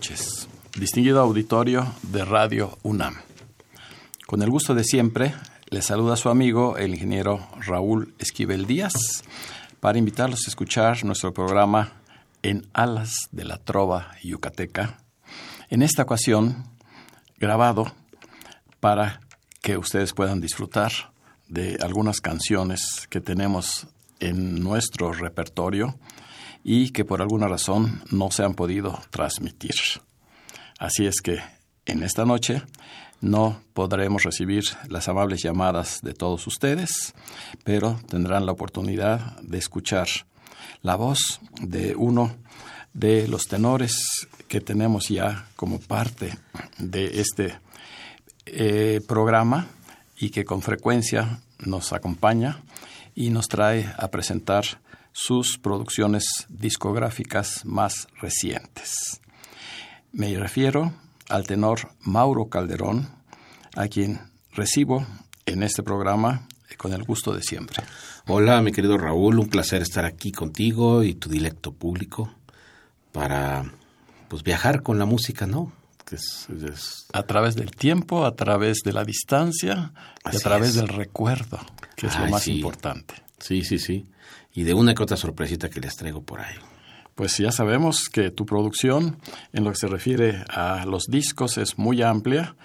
Noches, distinguido auditorio de Radio UNAM. Con el gusto de siempre, le saluda su amigo, el ingeniero Raúl Esquivel Díaz, para invitarlos a escuchar nuestro programa En Alas de la Trova Yucateca. En esta ocasión, grabado para que ustedes puedan disfrutar de algunas canciones que tenemos en nuestro repertorio y que por alguna razón no se han podido transmitir. Así es que en esta noche no podremos recibir las amables llamadas de todos ustedes, pero tendrán la oportunidad de escuchar la voz de uno de los tenores que tenemos ya como parte de este eh, programa y que con frecuencia nos acompaña y nos trae a presentar sus producciones discográficas más recientes. Me refiero al tenor Mauro Calderón, a quien recibo en este programa con el gusto de siempre. Hola, mi querido Raúl, un placer estar aquí contigo y tu directo público para pues viajar con la música, ¿no? Que es, es- A través del tiempo, a través de la distancia y a través es. del recuerdo, que es lo más sí. importante. sí, sí, sí. Y de una que otra sorpresita que les traigo por ahí. Pues ya sabemos que tu producción en lo que se refiere a los discos es muy amplia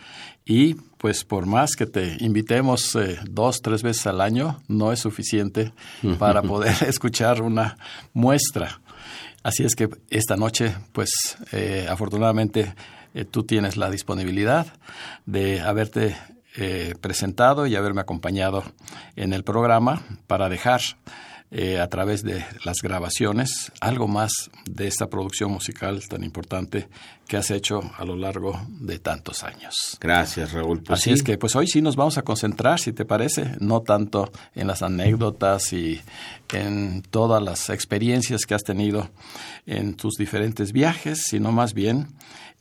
y pues por más que te invitemos eh, dos, tres veces al año, no es suficiente para poder escuchar una muestra. Así es que esta noche, pues eh, afortunadamente eh, tú tienes la disponibilidad de haberte eh, presentado y haberme acompañado en el programa para dejar eh, a través de las grabaciones algo más de esta producción musical tan importante que has hecho a lo largo de tantos años. Gracias, Raúl. Pues Así sí, es que pues hoy sí nos vamos a concentrar, si te parece, no tanto en las anécdotas y en todas las experiencias que has tenido en tus diferentes viajes, sino más bien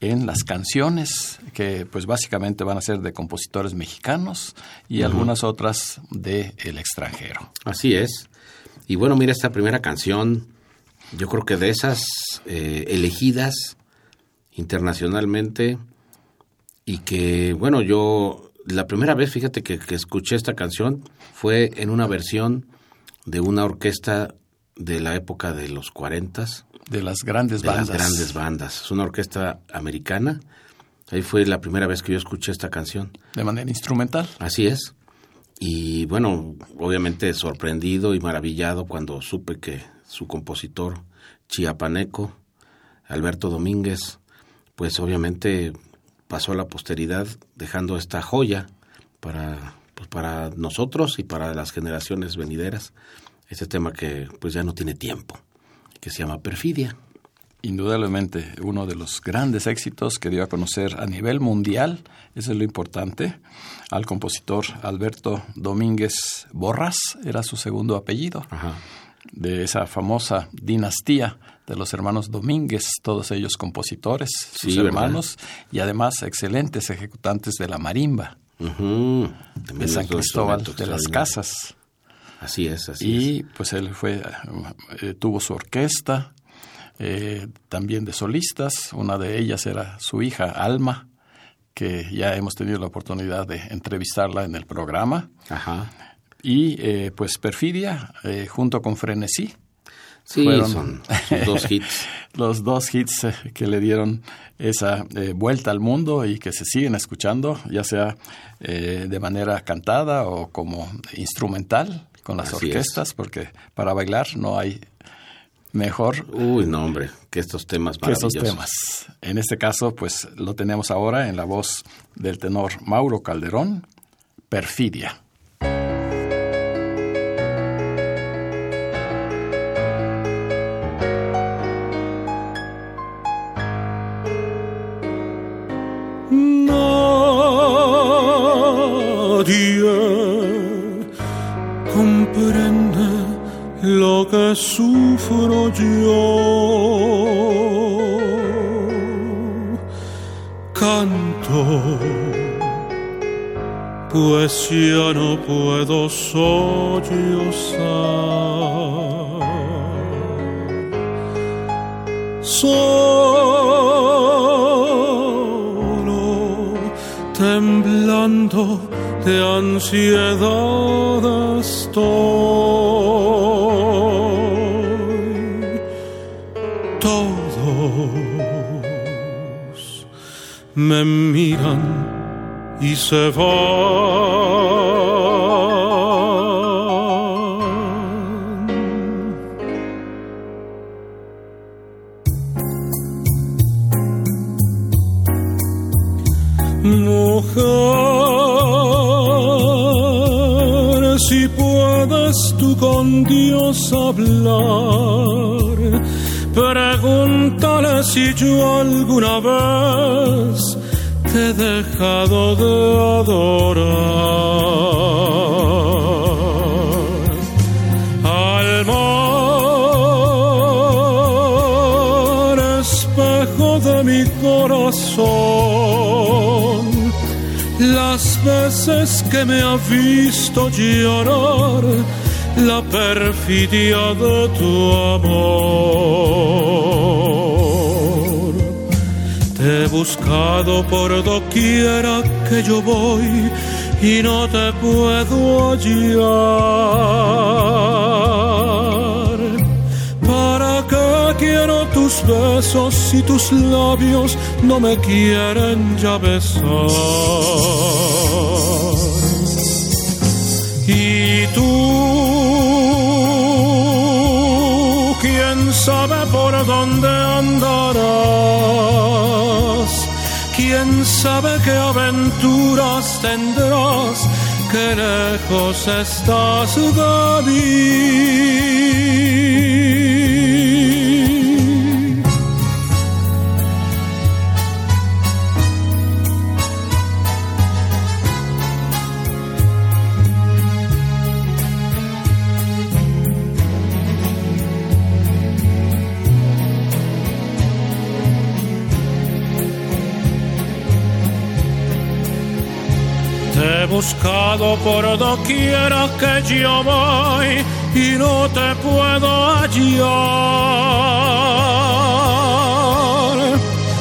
en las canciones que pues básicamente van a ser de compositores mexicanos y algunas otras de el extranjero. Así es. Y bueno, mira, esta primera canción, yo creo que de esas eh, elegidas internacionalmente y que, bueno, yo la primera vez, fíjate que, que escuché esta canción fue en una versión de una orquesta de la época de los 40 De las grandes de bandas. las grandes bandas. Es una orquesta americana. Ahí fue la primera vez que yo escuché esta canción. De manera instrumental. Así es. Y bueno, obviamente sorprendido y maravillado cuando supe que su compositor chiapaneco, Alberto Domínguez, pues obviamente pasó a la posteridad dejando esta joya para, pues para nosotros y para las generaciones venideras. Este tema que pues ya no tiene tiempo, que se llama Perfidia. Indudablemente uno de los grandes éxitos que dio a conocer a nivel mundial, eso es lo importante, al compositor Alberto Domínguez Borras, era su segundo apellido, Ajá. de esa famosa dinastía de los hermanos Domínguez, todos ellos compositores, sus Sí, ¿verdad? hermanos, y además excelentes ejecutantes de la marimba, de San Cristóbal de las. Casas. Así es, así es. Y pues él fue, eh, tuvo su orquesta, eh, también de solistas, una de ellas era su hija Alma, que ya hemos tenido la oportunidad de entrevistarla en el programa, Ajá. y eh, pues Perfidia, eh, junto con Frenesí, Sí, fueron son sus dos hits. los dos hits eh, que le dieron esa eh, vuelta al mundo y que se siguen escuchando, ya sea de manera cantada o como instrumental con las Así es. orquestas, porque para bailar no hay mejor Uy, no, hombre, que estos temas que maravillosos. temas. En este caso, pues lo tenemos ahora en la voz del tenor Mauro Calderón, Perfidia. Sufro yo. Canto, pues ya no puedo sollozar. Solo temblando de ansiedad estoy. Me miran y se van. Mujer, si puedes tú con Dios hablar, pregúntale si yo alguna vez te he dejado de adorar. Al mar, espejo de mi corazón, las veces que me ha visto llorar, la perfidia de tu amor. Te he buscado por doquiera que yo voy y no te puedo hallar. ¿Para qué quiero tus besos si tus labios no me quieren ya besar? Sabe por dónde andarás, quién sabe qué aventuras tendrás, qué lejos estás de mí. He buscado por doquiera que yo voy y no te puedo hallar.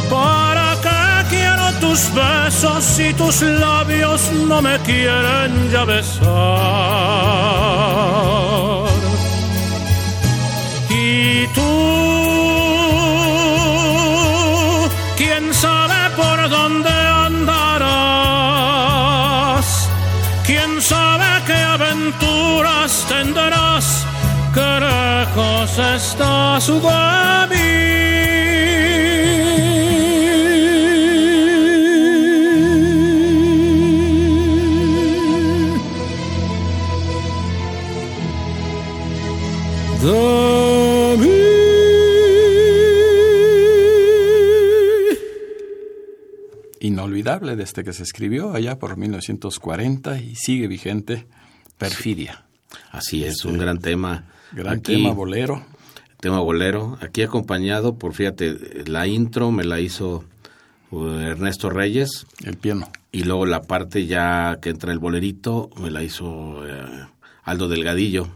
¿Para qué quiero tus besos si tus labios no me quieren ya besar? Tendrás, qué lejos. De mí. Inolvidable desde que se escribió allá por 1940 y sigue vigente, Perfidia. Así es, un gran tema. Gran Aquí, tema bolero. tema bolero. Aquí acompañado por, fíjate, la intro me la hizo uh, Ernesto Reyes El piano. y luego la parte ya que entra el bolerito me la hizo eh, Aldo Delgadillo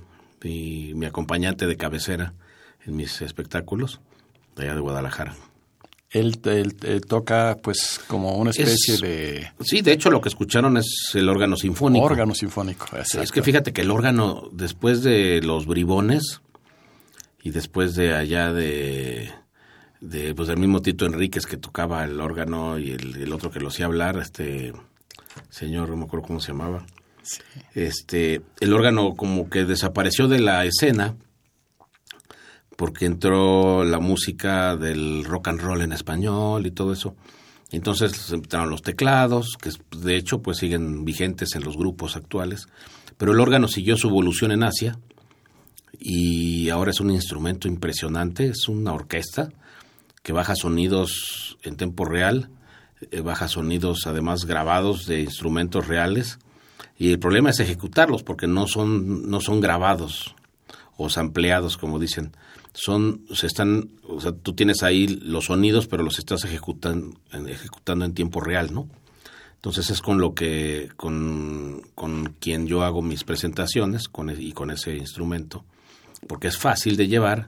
y mi acompañante de cabecera en mis espectáculos de allá de Guadalajara. Él, él- él toca pues como una especie Es- de Sí, de hecho lo que escucharon es el órgano sinfónico. órgano sinfónico. Sí, Es exacto. que fíjate que el órgano, después de los bribones y después de allá de, de pues del mismo Tito Enríquez que tocaba el órgano y el, el otro que lo hacía hablar, este señor, no me acuerdo cómo se llamaba. Este, el órgano como que desapareció de la escena porque entró la música del rock and roll en español y todo eso. Entonces entraron los teclados, que de hecho pues siguen vigentes en los grupos actuales, pero el órgano siguió su evolución en Asia y ahora es un instrumento impresionante, es una orquesta que baja sonidos en tiempo real, eh, baja sonidos además grabados de instrumentos reales y el problema es ejecutarlos porque no son no son grabados o sampleados, como dicen. Son, se están, o sea, tú tienes ahí los sonidos, pero los estás ejecutando, ejecutando en tiempo real, ¿no? Entonces es con lo que, con, con quien yo hago mis presentaciones con, e, y con ese instrumento, porque es fácil de llevar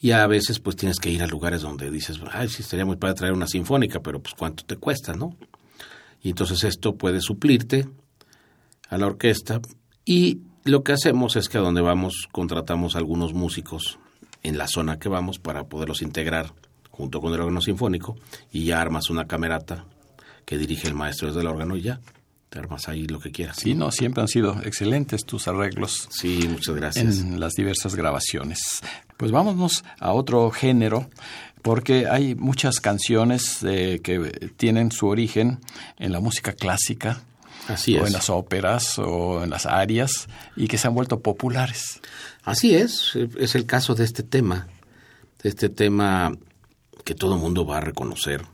y a veces pues tienes que ir a lugares donde dices, ay, sí, estaría muy padre traer una sinfónica, pero pues cuánto te cuesta, ¿no? Y entonces esto puede suplirte a la orquesta y lo que hacemos es que a donde vamos contratamos algunos músicos en la zona que vamos para poderlos integrar junto con el órgano sinfónico y ya armas una camerata que dirige el maestro desde el órgano y ya te armas ahí lo que quieras. Sí, no, siempre han sido excelentes tus arreglos. Sí, muchas gracias. En las diversas grabaciones. Pues vámonos a otro género, porque hay muchas canciones eh, que tienen su origen en la música clásica. Así o en las óperas o en las arias y que se han vuelto populares. Así es, es el caso de este tema, de este tema que todo el mundo va a reconocer,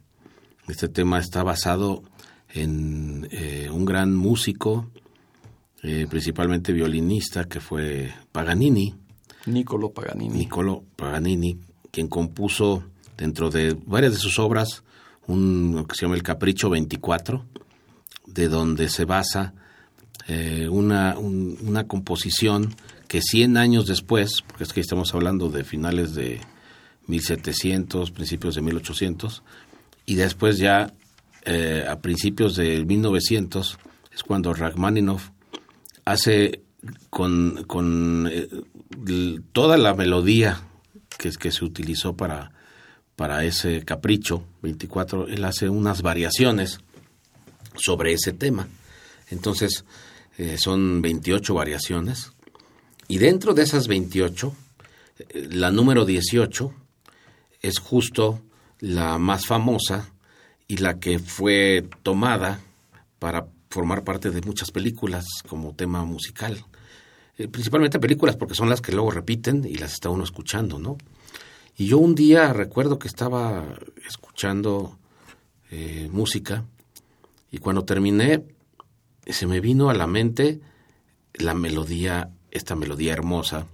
este tema está basado en eh, un gran músico, eh, principalmente violinista, que fue Paganini. Niccolo Paganini. Niccolo Paganini, quien compuso dentro de varias de sus obras un que se llama El Capricho 24, de donde se basa eh, una, un, una composición que 100 años después, porque es que estamos hablando de finales de 1700, principios de 1800, y después ya eh, a principios de 1900 es cuando Rachmaninoff hace con, con eh, toda la melodía que, que se utilizó para, para ese capricho 24, él hace unas variaciones sobre ese tema. Entonces, eh, son 28 variaciones. Y dentro de esas 28, eh, la número 18 es justo la más famosa y la que fue tomada para formar parte de muchas películas como tema musical. Eh, principalmente películas porque son las que luego repiten y las está uno escuchando, ¿no? Y yo un día recuerdo que estaba escuchando música y cuando terminé se me vino a la mente la melodía, esta melodía hermosa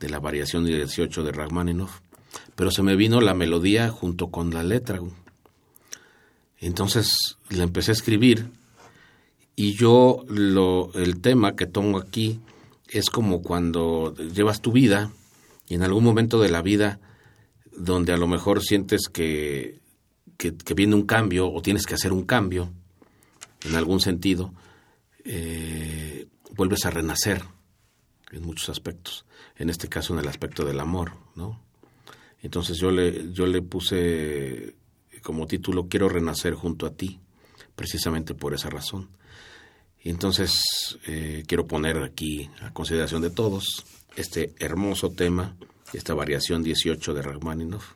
de la variación 18 de Rachmaninoff pero se me vino la melodía junto con la letra. Entonces la empecé a escribir y yo lo, el tema que tomo aquí es como cuando llevas tu vida y en algún momento de la vida donde a lo mejor sientes que, que, que viene un cambio o tienes que hacer un cambio en algún sentido, eh, vuelves a renacer en muchos aspectos, en este caso en el aspecto del amor, ¿no? Entonces yo le, yo le puse como título Quiero renacer junto a ti, precisamente por esa razón. Y entonces eh, quiero poner aquí a consideración de todos este hermoso tema, esta variación 18 de Rachmaninoff,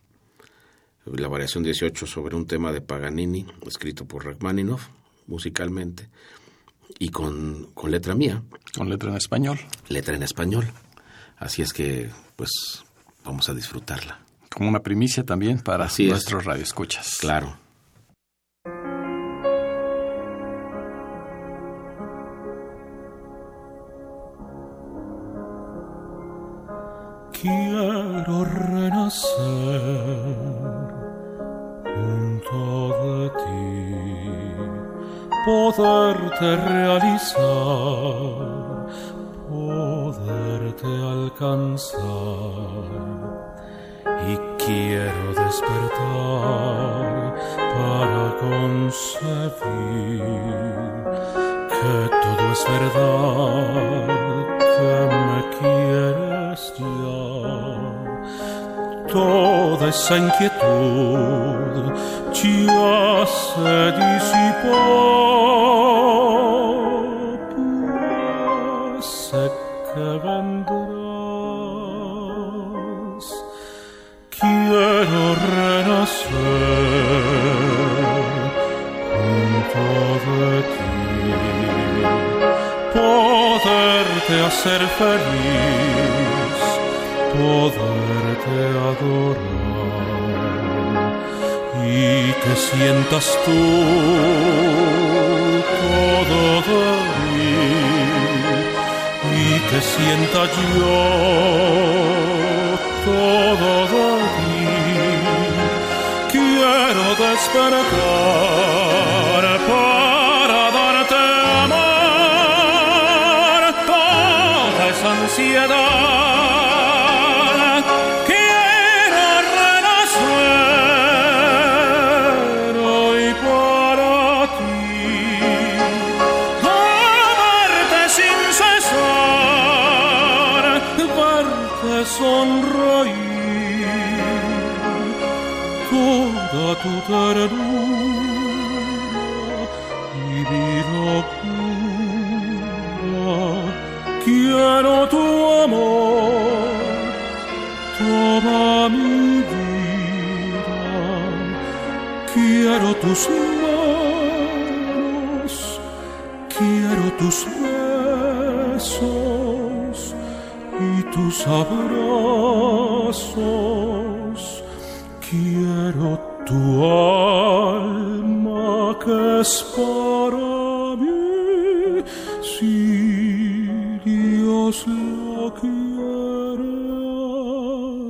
la variación 18 sobre un tema de Paganini, escrito por Rachmaninoff musicalmente, y con, con letra mía. Con letra en español. Letra en español. Así es que, pues, vamos a disfrutarla como una primicia también para Así nuestros radioescuchas. Claro. Quiero renacer junto poderte realizar, poderte alcanzar y quiero despertar para concebir que todo es verdad, que me quieres ya. Toda esa inquietud ya se disipó, pues sé que vendrás. Quiero renacer junto de ti, poderte hacer feliz, poderte adorar y que sientas tú todo de mí y que sienta yo todo de ti. Quiero despertar y tus abrazos. Quiero tu alma que es para mí, si Dios la quiere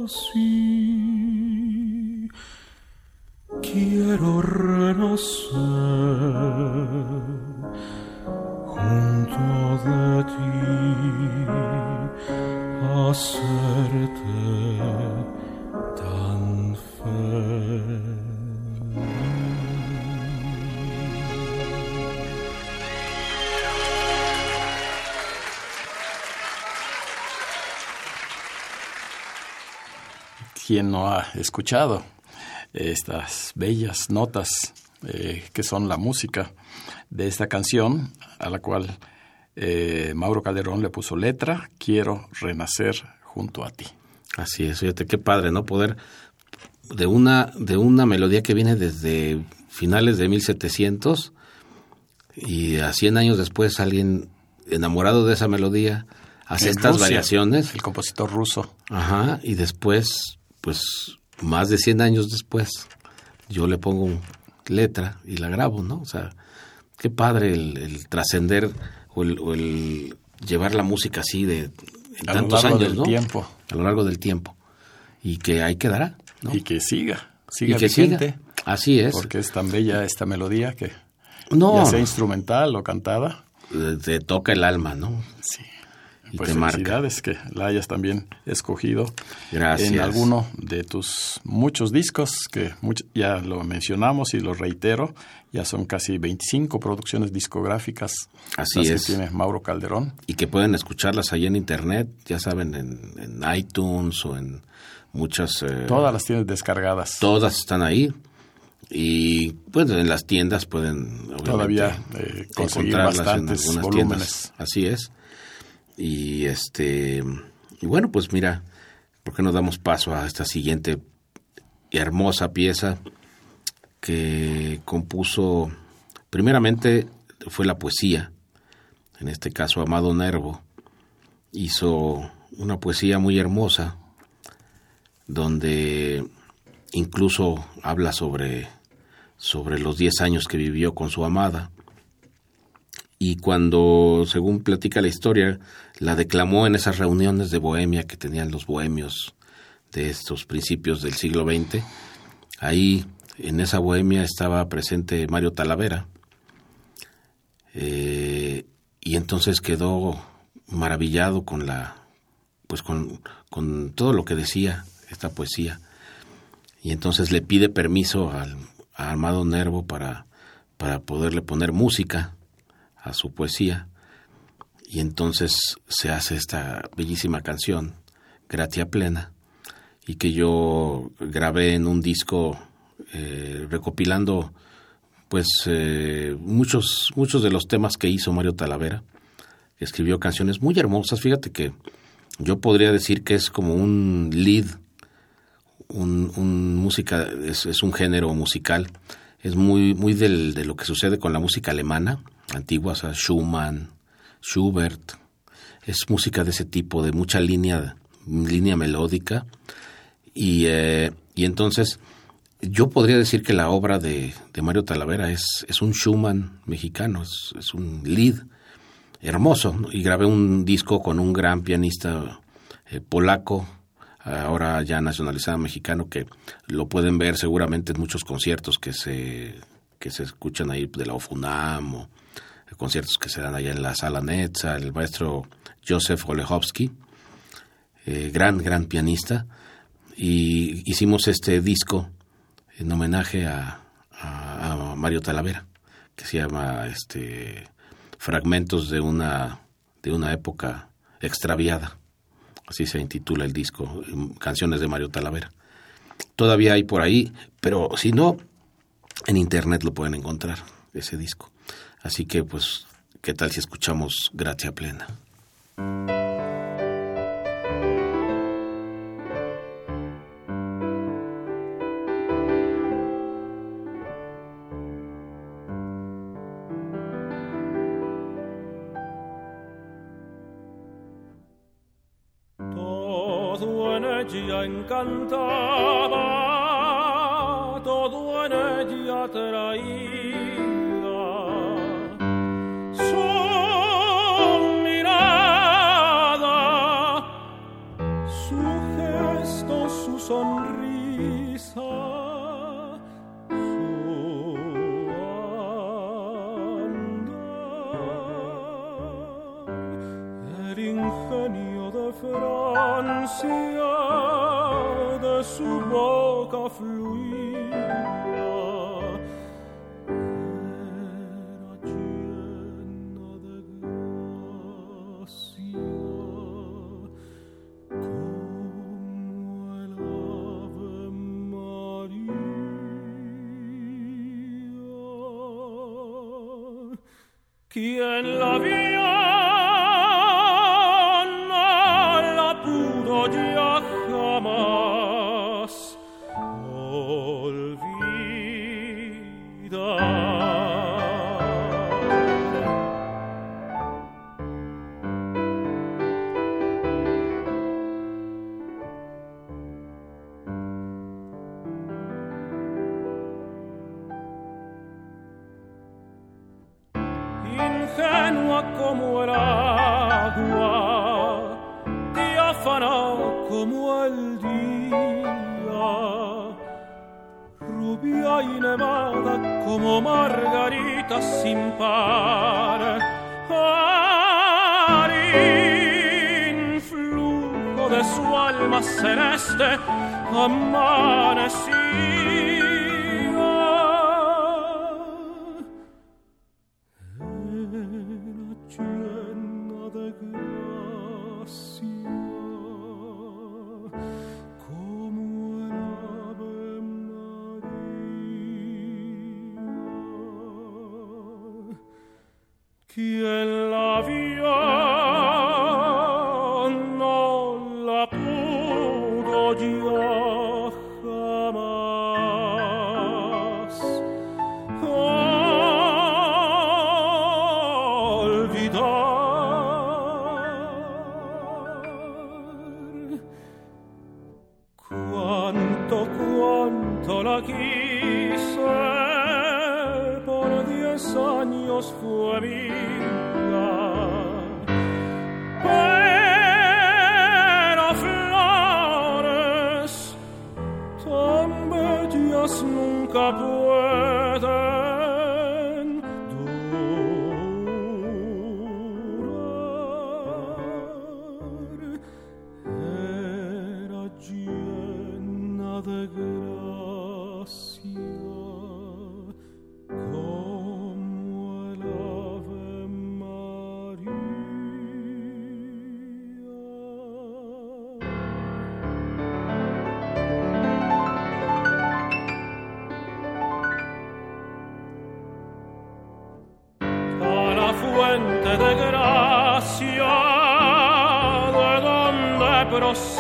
así. Quiero renacer ¿Quién no ha escuchado estas bellas notas eh, que son la música de esta canción a la cual eh, Mauro Calderón le puso letra, Quiero renacer junto a ti. Así es, fíjate qué padre, ¿no? Poder de una, de una melodía que viene desde finales de 1700 y a 100 años después alguien enamorado de esa melodía hace En estas Rusia, variaciones. El compositor ruso. Ajá, y después, pues más de 100 años después, yo le pongo letra y la grabo, ¿no? O sea, qué padre el, el trascender o el, o el llevar la música así de en A lo tantos largo años, del ¿no? tiempo. A lo largo del tiempo. Y que ahí quedará, ¿no? Y que siga, Y siga que vigente. siga. Así es. Porque es tan bella esta melodía que no, ya sea instrumental o cantada, eh, te toca el alma, ¿no? sí. Y Pues te marca. felicidades que la hayas también escogido Gracias. en alguno de tus muchos discos, que much- ya lo mencionamos y lo reitero, ya son casi 25 producciones discográficas Así las es. que tiene Mauro Calderón. y que pueden escucharlas ahí en internet, ya saben, en, en iTunes o en muchas... eh, Todas las tienes descargadas. todas están ahí. Y pues en las tiendas pueden Todavía, eh, conseguir bastantes en volúmenes. tiendas. Así es. Y este y bueno, pues mira, ¿por qué no damos paso a esta siguiente hermosa pieza que compuso primeramente fue la poesía. En este caso Amado Nervo hizo una poesía muy hermosa donde incluso habla sobre, sobre los 10 años que vivió con su amada. Y cuando, según platica la historia, la declamó en esas reuniones de bohemia que tenían los bohemios de estos principios del siglo XX, ahí en esa bohemia estaba presente Mario Talavera. Eh, y entonces quedó maravillado con la pues con, con todo lo que decía esta poesía y entonces le pide permiso al, a Armado Nervo para, para poderle poner música a su poesía y entonces se hace esta bellísima canción Gratia Plena y que yo grabé en un disco eh, recopilando pues eh, muchos muchos de los temas que hizo Mario Talavera escribió canciones muy hermosas. Fíjate que yo podría decir que es como un lead un, música es, es, un género musical. Es muy muy del, de lo que sucede con la música alemana antigua o sea, Schumann Schubert es música de ese tipo de mucha línea línea melódica y, eh, y entonces yo podría decir que la obra de, de Mario Talavera es, es un Schumann mexicano, es, es, un lead, hermoso. Y grabé un disco con un gran pianista eh, polaco, ahora ya nacionalizado mexicano, que lo pueden ver seguramente en muchos conciertos que se, que se escuchan ahí de la OFUNAM o conciertos que se dan allá en la sala Netza, el maestro Joseph Olechowski, eh, gran, gran pianista, y hicimos este disco en homenaje a, a, Mario Talavera, que se llama este Fragmentos de una, de una época extraviada, así se intitula el disco, Canciones de Mario Talavera. Todavía hay por ahí, pero si no, en internet lo pueden encontrar, ese disco. Así que, pues, ¿qué tal si escuchamos Gracia Plena? Todo en ella encantaba, todo en ella traía de su boca fluía. Era llena de su alma celeste amanecí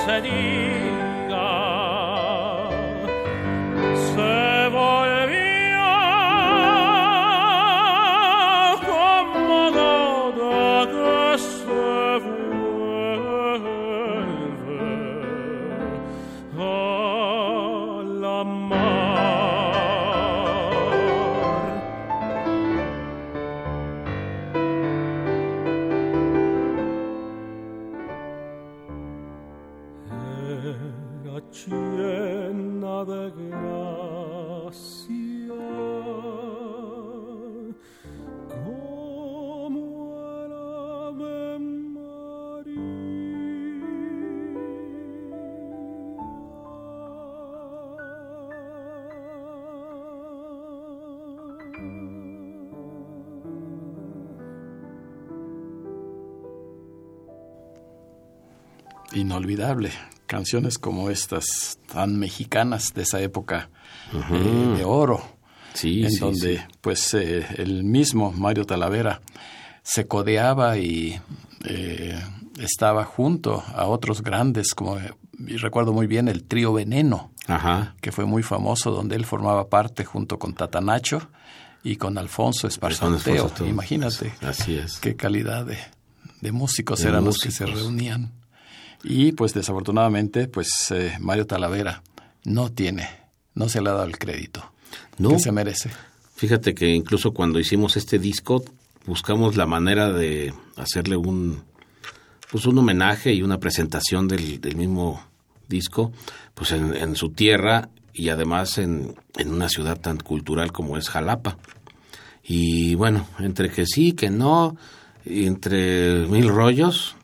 sedí inolvidable. Canciones como estas, tan mexicanas de esa época eh, de oro, Sí, en sí, donde sí. pues eh, el mismo Mario Talavera se codeaba y eh, estaba junto a otros grandes, como y recuerdo muy bien el trío Veneno, Ajá. que fue muy famoso, donde él formaba parte junto con Tatanacho y con Alfonso Esparzanteo. Imagínate Así es. qué calidad de, de músicos De eran los que se reunían. Y pues desafortunadamente, pues eh, Mario Talavera no tiene, no se le ha dado el crédito No. que se merece. Fíjate que incluso cuando hicimos este disco buscamos la manera de hacerle un pues un homenaje y una presentación del, del mismo disco pues en, en su tierra y además en, en una ciudad tan cultural como es Jalapa. Y bueno, entre que sí, que no, entre mil rollos,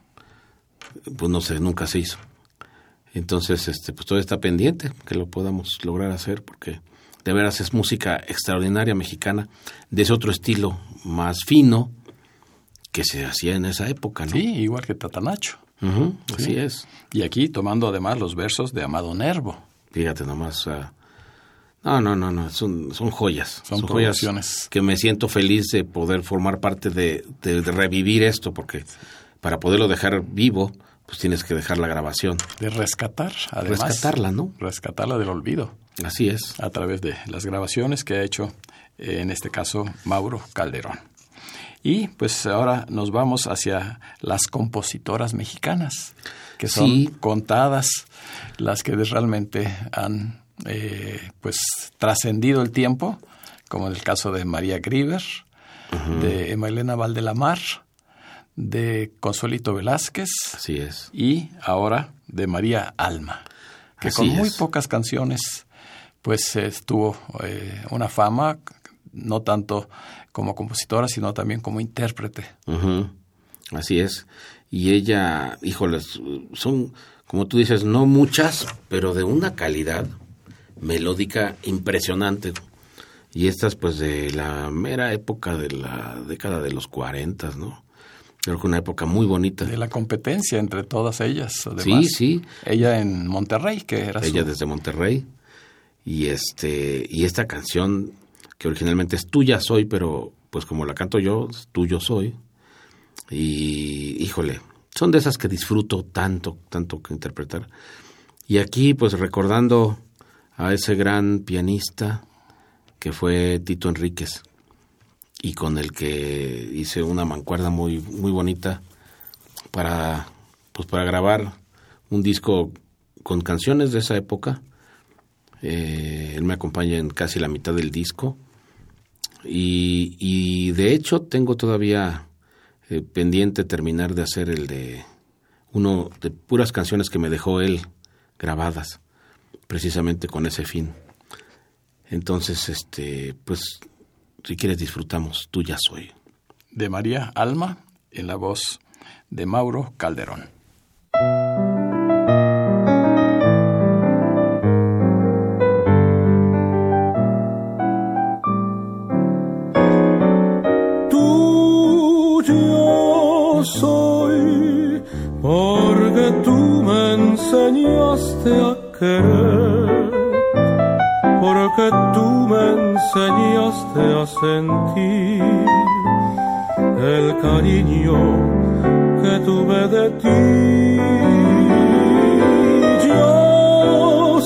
pues no sé, nunca se hizo. Entonces, este, pues todo está pendiente que lo podamos lograr hacer porque de veras es música extraordinaria mexicana de ese otro estilo más fino que se hacía en esa época, ¿no? Sí, igual que Tatanacho. Ujú, así es. Y aquí tomando además los versos de Amado Nervo. Fíjate nomás. ah, no, no, no, no, son, son joyas. Son joyas producciones. que me siento feliz de poder formar parte de, de- de revivir esto, porque para poderlo dejar vivo, pues tienes que dejar la grabación. De rescatar, además. Rescatarla, ¿no? Rescatarla del olvido Así es. a través de las grabaciones que ha hecho, eh, en este caso, Mauro Calderón. Y pues ahora nos vamos hacia las compositoras mexicanas, que son Sí. contadas las que realmente han eh, pues trascendido el tiempo, como en el caso de María Grieber, de Emma Elena Valdelamar, de Consuelito Velázquez, Así es. y ahora de María Alma, que Así con muy es. pocas canciones pues eh, tuvo eh, una fama, no tanto como compositora, sino también como intérprete. Así es. Y ella, híjoles, son, como tú dices, no muchas, pero de una calidad melódica impresionante. Y estas, pues, de la mera época de la década de los 40, ¿no? Creo que una época muy bonita. De la competencia entre todas ellas. Además, Sí, sí. Ella en Monterrey, que era ella su... desde Monterrey. Y este, y esta canción, que originalmente es Tuya Soy, pero pues como la canto yo, Tuyo Soy. Y híjole, son de esas que disfruto tanto, tanto que interpretar. Y aquí, pues recordando a ese gran pianista que fue Tito Enríquez y con el que hice una mancuerda muy, muy bonita para, pues para grabar un disco con canciones de esa época. Eh, él me acompaña en casi la mitad del disco. Y, y de hecho tengo todavía eh, pendiente terminar de hacer el de uno de puras canciones que me dejó él grabadas, precisamente con ese fin. Entonces, este, pues, si quieres disfrutamos, tú ya soy. de María Alma en la voz de Mauro Calderón. Tuyo soy, porque tú me enseñaste a querer, porque tú me enseñaste a sentir el cariño que tuve de ti. Yo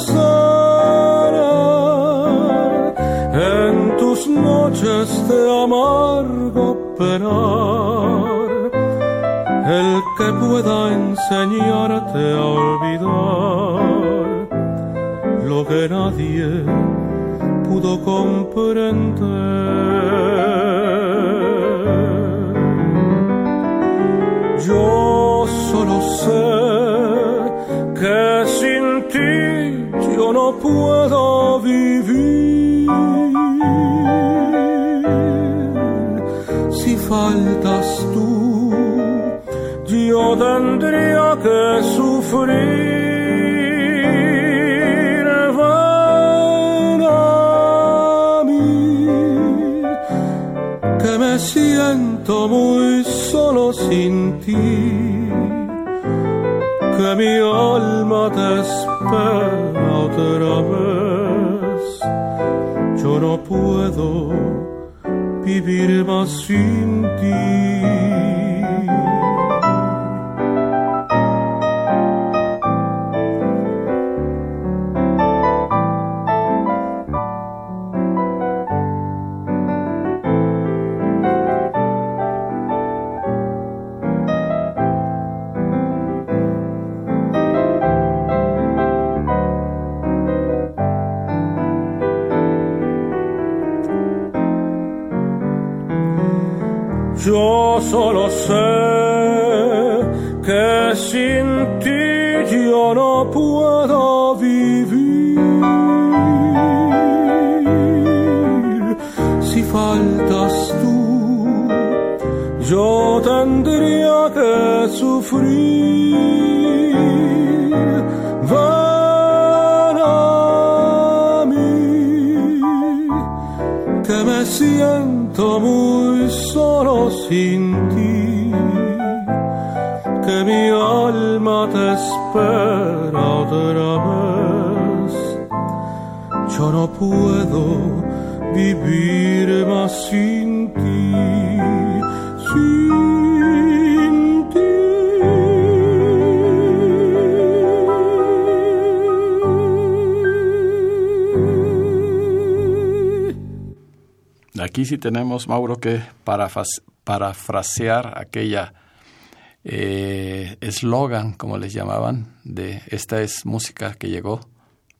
en tus noches de amargo penar, el que pueda enseñarte a olvidar lo que nadie pudo comprender. Yo solo sé que sin ti yo no puedo vivir. Si faltas tú, yo tendría que sufrir. Siento muy solo sin ti, que mi alma te espera otra vez. Yo no puedo vivir más sin ti. Yo solo sé que sin ti yo no puedo vivir. Si faltas tú, yo tendría que sufrir. Ven a mí, que me siento muy solo otra vez. Yo no puedo vivir más sin ti, sin. Aquí sí tenemos, Mauro, que parafrasear aquella eh, eslogan, como les llamaban, de esta es música que llegó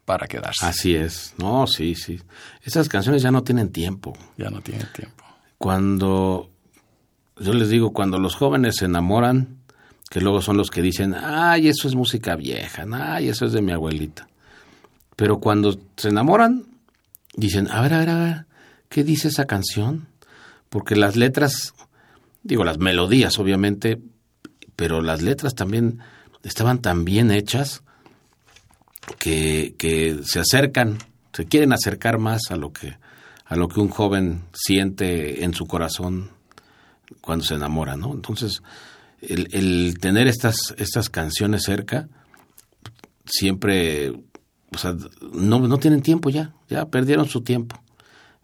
para quedarse. Así es. No, sí, sí. Esas canciones ya no tienen tiempo. Ya no tiene tiempo. Cuando, yo les digo, cuando los jóvenes se enamoran, que luego son los que dicen, ay, eso es música vieja, ay, eso es de mi abuelita. Pero cuando se enamoran, dicen, a ver, a ver, a ver, ¿qué dice esa canción? Porque las letras, digo, las melodías, obviamente, pero las letras también estaban tan bien hechas que, que se acercan, se quieren acercar más a lo que a lo que un joven siente en su corazón cuando se enamora, ¿no? Entonces, el, tener estas, estas canciones cerca, siempre, o sea, no, no tienen tiempo ya, ya perdieron su tiempo,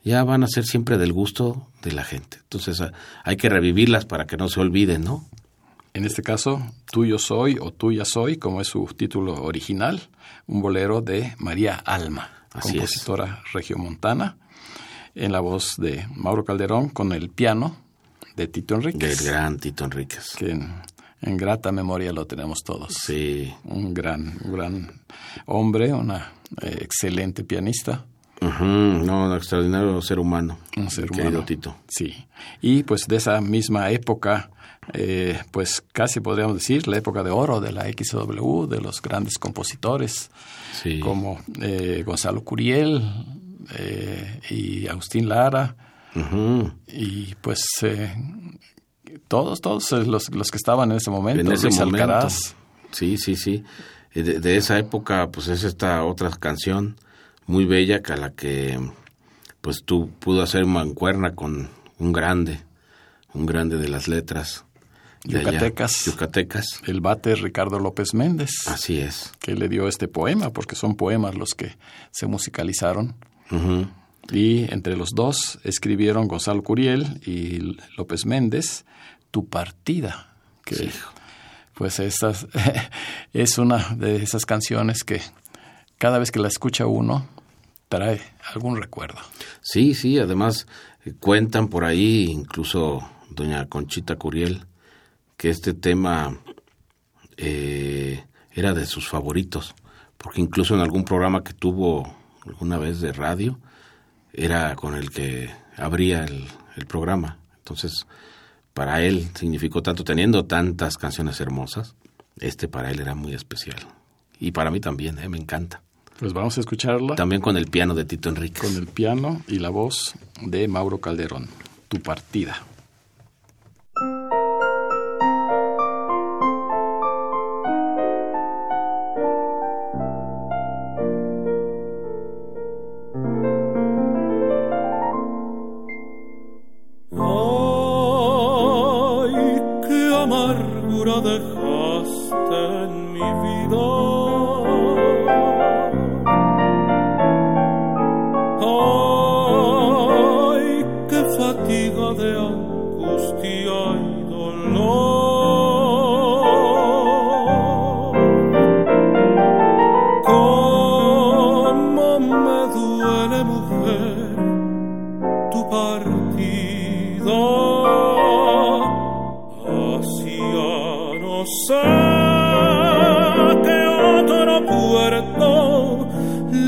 ya van a ser siempre del gusto de la gente. Entonces, hay que revivirlas para que no se olviden, ¿no? En este caso, Tuyo Soy o Tuya Soy, como es su título original, un bolero de María Alma, Así es. compositora regiomontana, en la voz de Mauro Calderón con el piano de Tito Del Enríquez, gran Tito Enríquez. que en, en grata memoria lo tenemos todos. Sí. Un gran, un gran hombre, una eh, excelente pianista, Ujú, No, un extraordinario ser humano. un ser humano. Querido Tito. Sí. Y pues de esa misma época, eh, pues casi podríamos decir la época de oro de la XW, de los grandes compositores Sí. como eh, Gonzalo Curiel eh, y Agustín Lara y pues eh, todos, todos los, los que estaban en ese momento, en ese Luis momento. Alcaraz, Sí, sí, sí. De, de esa época, pues es esta otra canción muy bella que a la que pues tú pudo hacer mancuerna con un grande, un grande de las letras. De allá. Yucatecas. El bate Ricardo López Méndez, Así es. que le dio este poema, porque son poemas los que se musicalizaron. Y entre los dos escribieron Gonzalo Curiel y López Méndez, Tu partida, que Sí. pues estas, es una de esas canciones que cada vez que la escucha uno trae algún recuerdo. Sí, sí, además eh, cuentan por ahí, incluso doña Conchita Curiel, que este tema eh, era de sus favoritos, porque incluso en algún programa que tuvo alguna vez de radio, era con el que abría el, el programa. Entonces, para él significó tanto, teniendo tantas canciones hermosas, este para él era muy especial. Y para mí también, eh, me encanta. Pues vamos a escucharla También con el piano de Tito Enríquez. con el piano y la voz de Mauro Calderón, Tu partida.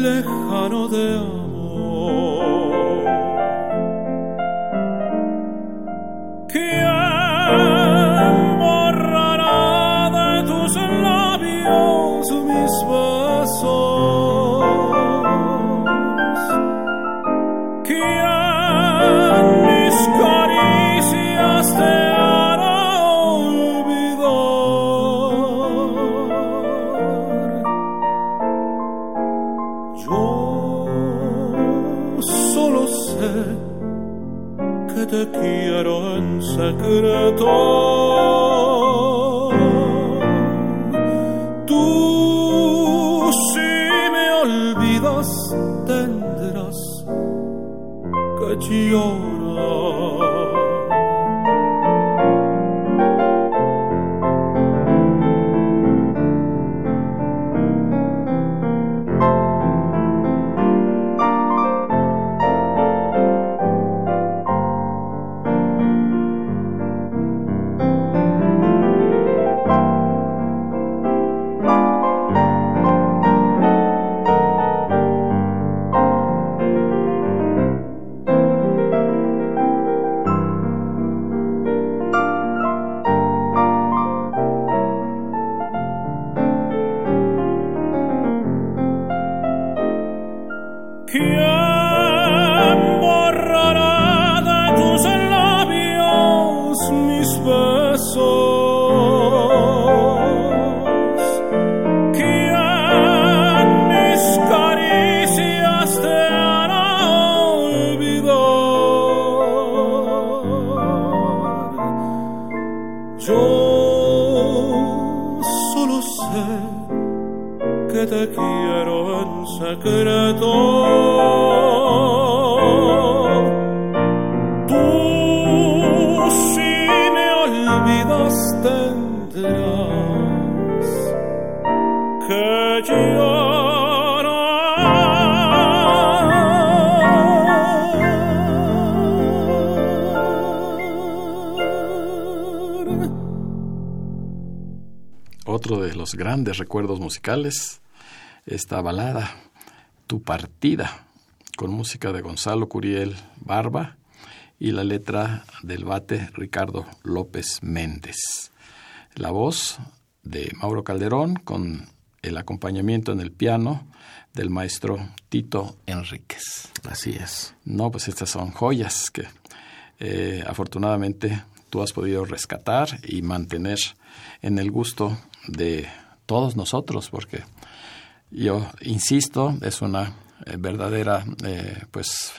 Lejano de amor. En secreto. Grandes recuerdos musicales, esta balada, Tu partida, con música de Gonzalo Curiel Barba y la letra del bate Ricardo López Méndez. La voz de Mauro Calderón con el acompañamiento en el piano del maestro Tito Enríquez. Así es. No, pues estas son joyas que eh, afortunadamente tú has podido rescatar y mantener en el gusto de todos nosotros, porque yo insisto, es una eh, verdadera eh, pues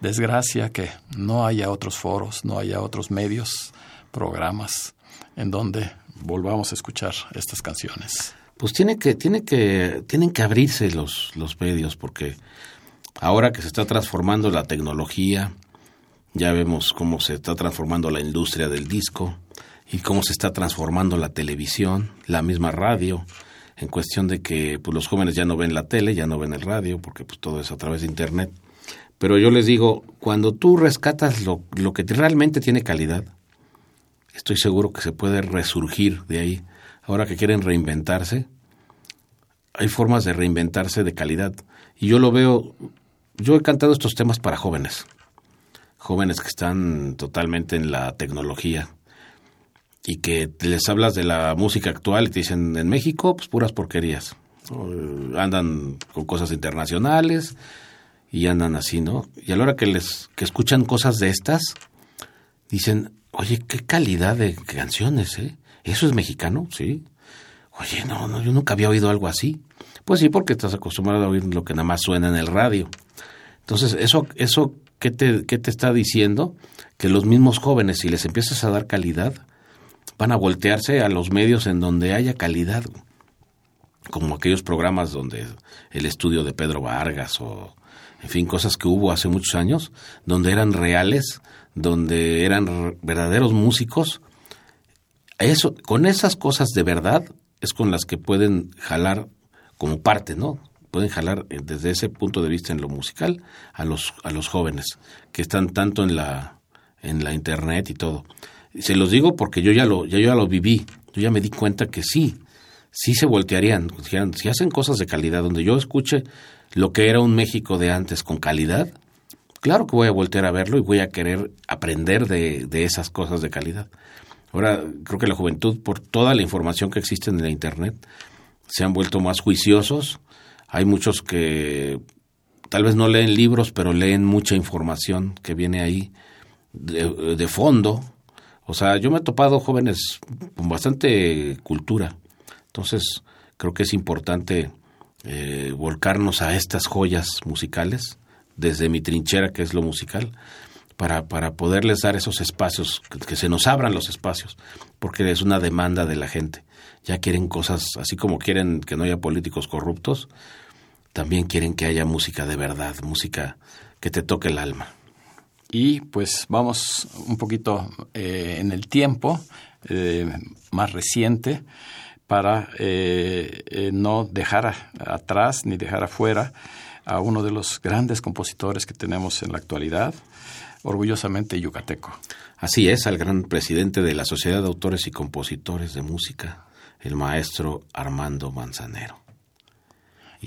desgracia que no haya otros foros, no haya otros medios, programas en donde volvamos a escuchar estas canciones. Pues tiene que, tiene que, tienen que abrirse los, los medios, porque ahora que se está transformando la tecnología, ya vemos cómo se está transformando la industria del disco y cómo se está transformando la televisión, la misma radio, en cuestión de que pues, los jóvenes ya no ven la tele, ya no ven el radio, porque pues todo es a través de internet. Pero yo les digo, cuando tú rescatas lo, lo que realmente tiene calidad, estoy seguro que se puede resurgir de ahí. Ahora que quieren reinventarse, hay formas de reinventarse de calidad. Y yo lo veo, yo he cantado estos temas para jóvenes, jóvenes que están totalmente en la tecnología y que les hablas de la música actual y te dicen, en México, pues puras porquerías. Andan con cosas internacionales y andan así, ¿no? Y a la hora que les que escuchan cosas de estas, dicen, oye, qué calidad de canciones, ¿eh? ¿Eso es mexicano? Sí. Oye, no, no, yo nunca había oído algo así. Pues sí, porque estás acostumbrado a oír lo que nada más suena en el radio. Entonces, eso, eso ¿qué, te, ¿qué te está diciendo? Que los mismos jóvenes, si les empiezas a dar calidad, van a voltearse a los medios en donde haya calidad, como aquellos programas donde el estudio de Pedro Vargas o, en fin, cosas que hubo hace muchos años, donde eran reales, donde eran verdaderos músicos. Eso, con esas cosas de verdad es con las que pueden jalar como parte, ¿no? pueden jalar eh, desde ese punto de vista en lo musical a los, a los jóvenes que están tanto en la, en la internet y todo. Se los digo porque yo ya lo, ya, yo ya lo viví, yo ya me di cuenta que sí, sí se voltearían, si hacen cosas de calidad, donde yo escuche lo que era un México de antes con calidad, claro que voy a voltear a verlo y voy a querer aprender de, de esas cosas de calidad. Ahora creo que la juventud, por toda la información que existe en la Internet, se han vuelto más juiciosos. Hay muchos que tal vez no leen libros, pero leen mucha información que viene ahí de, fondo. O sea, yo me he topado jóvenes con bastante cultura. Entonces, creo que es importante eh, volcarnos a estas joyas musicales, desde mi trinchera, que es lo musical, para, para poderles dar esos espacios, que, se nos abran los espacios, porque es una demanda de la gente. Ya quieren cosas, así como quieren que no haya políticos corruptos, también quieren que haya música de verdad, música que te toque el alma. Y pues vamos un poquito eh, en el tiempo eh, más reciente para eh, no dejar atrás ni dejar afuera a uno de los grandes compositores que tenemos en la actualidad, orgullosamente yucateco. Así es, al gran presidente de la Sociedad de Autores y Compositores de Música, el maestro Armando Manzanero.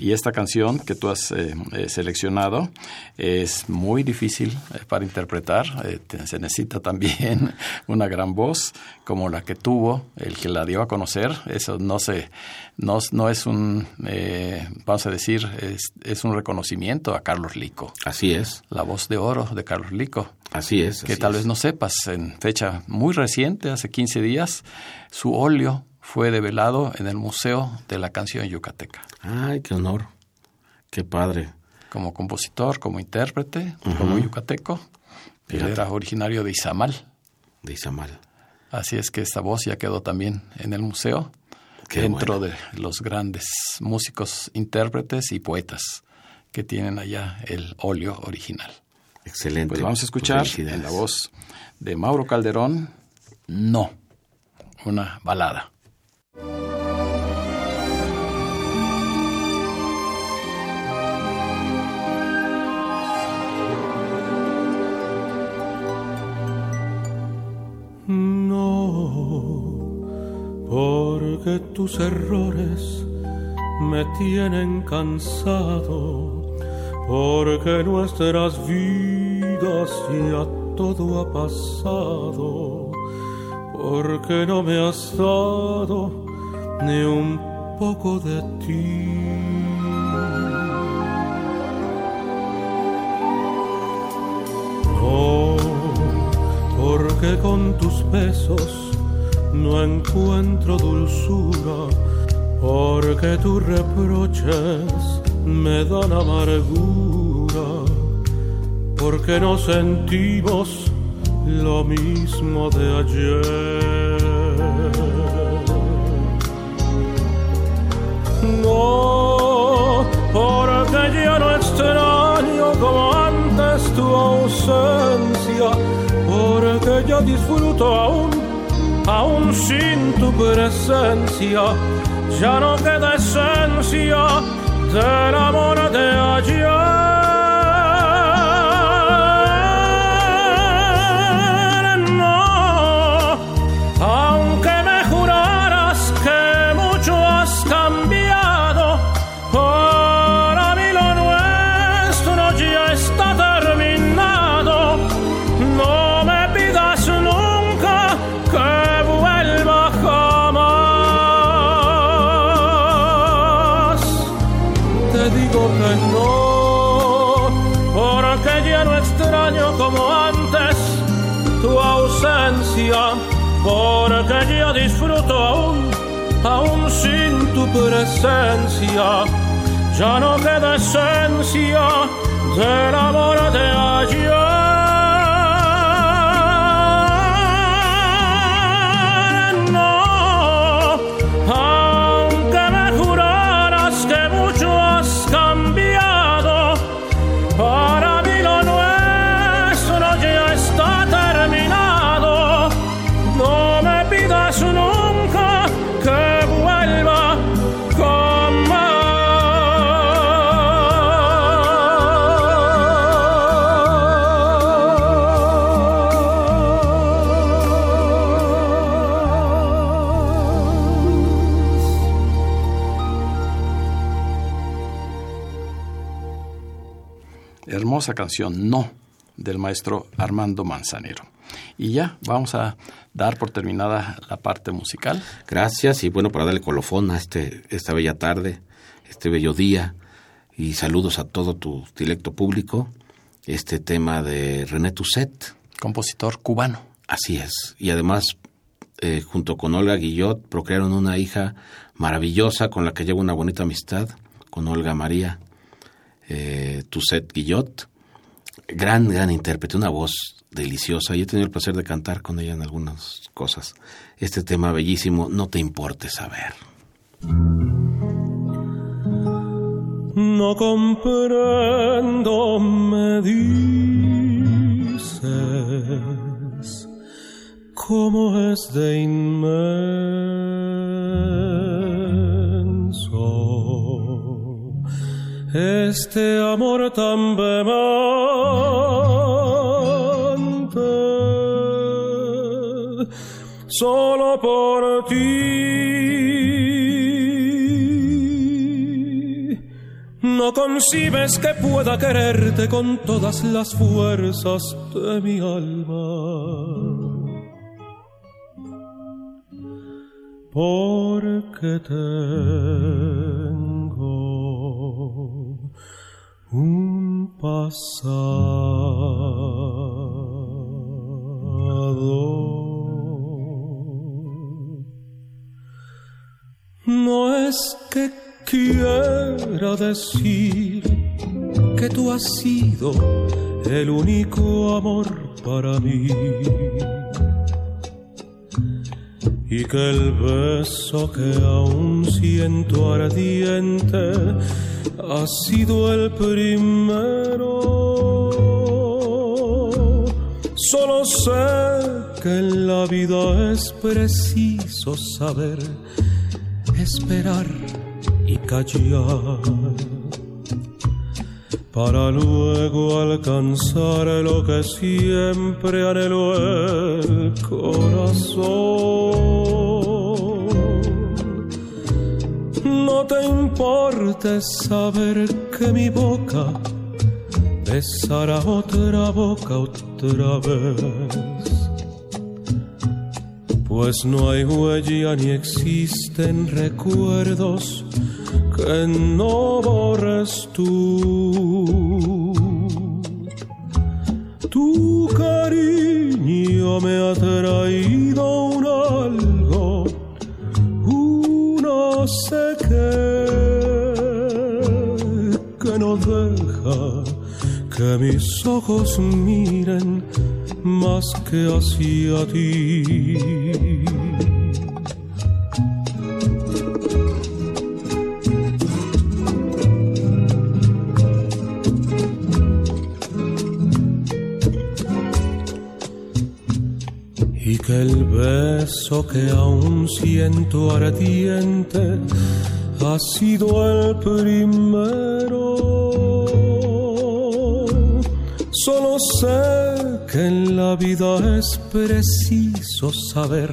Y esta canción que tú has eh, eh, seleccionado es muy difícil eh, para interpretar. se necesita también una gran voz como la que tuvo el que la dio a conocer. Eso no se, no, no es un, vamos a decir, es, es, un reconocimiento a Carlos Lico. Así es. La voz de oro de Carlos Lico. Así es. que tal vez no sepas, en fecha muy reciente, hace 15 días, su óleo fue develado en el Museo de la Canción Yucateca. Ay, qué honor. Qué padre. Como compositor, como intérprete, como yucateco. Él era originario de Izamal. De Izamal. Así es que esta voz ya quedó también en el museo, dentro de los grandes músicos, intérpretes y poetas que tienen allá el óleo original. Excelente. Pues vamos a escuchar en la voz de Mauro Calderón, No, una balada. Porque tus errores me tienen cansado, porque nuestras vidas ya todo ha pasado, porque no me has dado ni un poco de ti. No, porque con tus besos no encuentro dulzura, porque tus reproches me dan amargura, porque no sentimos lo mismo de ayer. No, porque ya no extraño como antes tu ausencia, porque yo disfruto aún aún sin tu presencia, ya no queda esencia del amor de ayer. Presencia. Ya no queda esencia del amor de ayer. Hermosa canción No del maestro Armando Manzanero. Y ya vamos a dar por terminada la parte musical. Gracias y bueno, para darle colofón a este, esta bella tarde, este bello día y saludos a todo tu directo público, este tema de René Tusset. Compositor cubano. Así es. Y además, eh, junto con Olga Guillot, procrearon una hija maravillosa con la que llevo una bonita amistad, con Olga María eh, Tusset Guillot. Gran, gran intérprete, una voz deliciosa y he tenido el placer de cantar con ella en algunas cosas. Este tema bellísimo, No te importe saber. No comprendo, me dices, cómo es de inmenso este amor tan vehemente, solo por ti. No concibes que pueda quererte con todas las fuerzas de mi alma. Porque tengo un pasado. No es que quiera decir que tú has sido el único amor para mí y que el beso que aún siento ardiente ha sido el primero. Solo sé que en la vida es preciso saber esperar y callar para luego alcanzar lo que siempre anheló el corazón. No te importe saber que mi boca besará otra boca otra vez pues no hay huella ni existen recuerdos que no borres tú. Tu cariño me ha traído un algo, un no deja que mis ojos miren más que hacia ti. Y que el beso que aún siento ardiente ha sido el primero. Solo sé que en la vida es preciso saber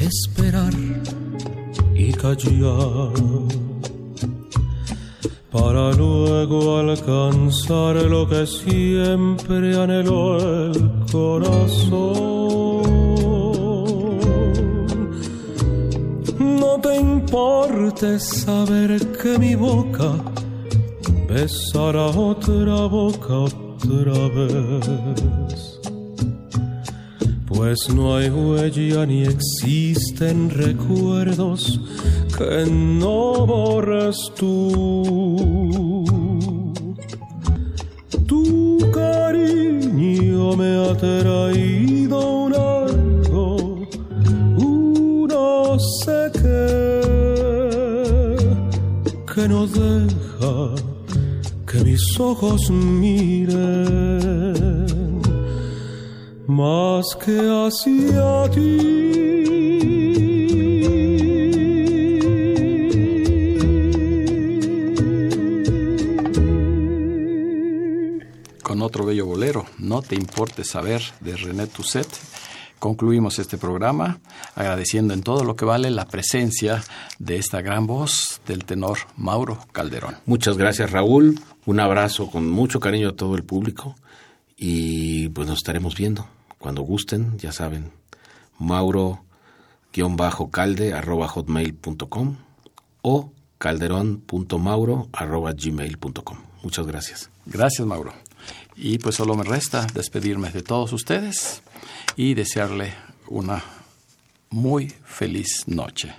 esperar y callar para luego alcanzar lo que siempre anheló el corazón. Te importe saber que mi boca besará otra boca otra vez. Pues no hay huella ni existen recuerdos que no borres tú. Tu cariño me ha no deja que mis ojos miren más que hacia Con otro bello bolero, No te importe saber, de René Tusset, concluimos este programa agradeciendo en todo lo que vale la presencia de esta gran voz del tenor Mauro Calderón. Muchas gracias Raúl, un abrazo con mucho cariño a todo el público y pues nos estaremos viendo cuando gusten, ya saben, mauro-calde arroba hotmail.com o calderón.mauro arroba gmail.com. Muchas gracias. Gracias Mauro. Y pues solo me resta despedirme de todos ustedes y desearle una muy feliz noche.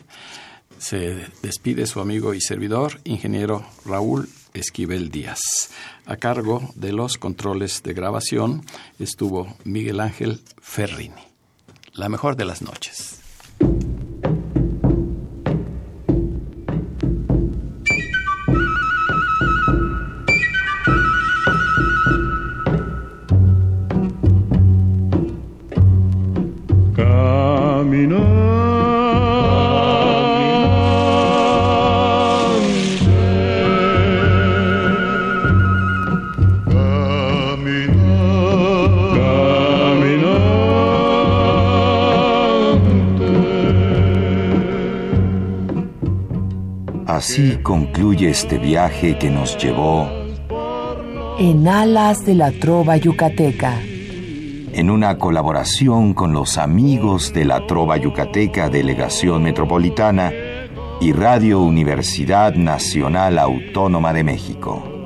Se despide su amigo y servidor, ingeniero Raúl Esquivel Díaz. A cargo de los controles de grabación estuvo Miguel Ángel Ferrini. La mejor de las noches. Así concluye este viaje que nos llevó en alas de la trova yucateca. En una colaboración con los amigos de la trova yucateca Delegación Metropolitana y Radio Universidad Nacional Autónoma de México.